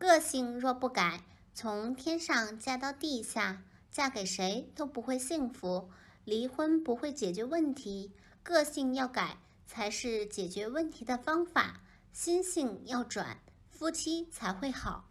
个性若不改从天上嫁到地下嫁给谁都不会幸福离婚不会解决问题个性要改才是解决问题的方法心性要转夫妻才会好。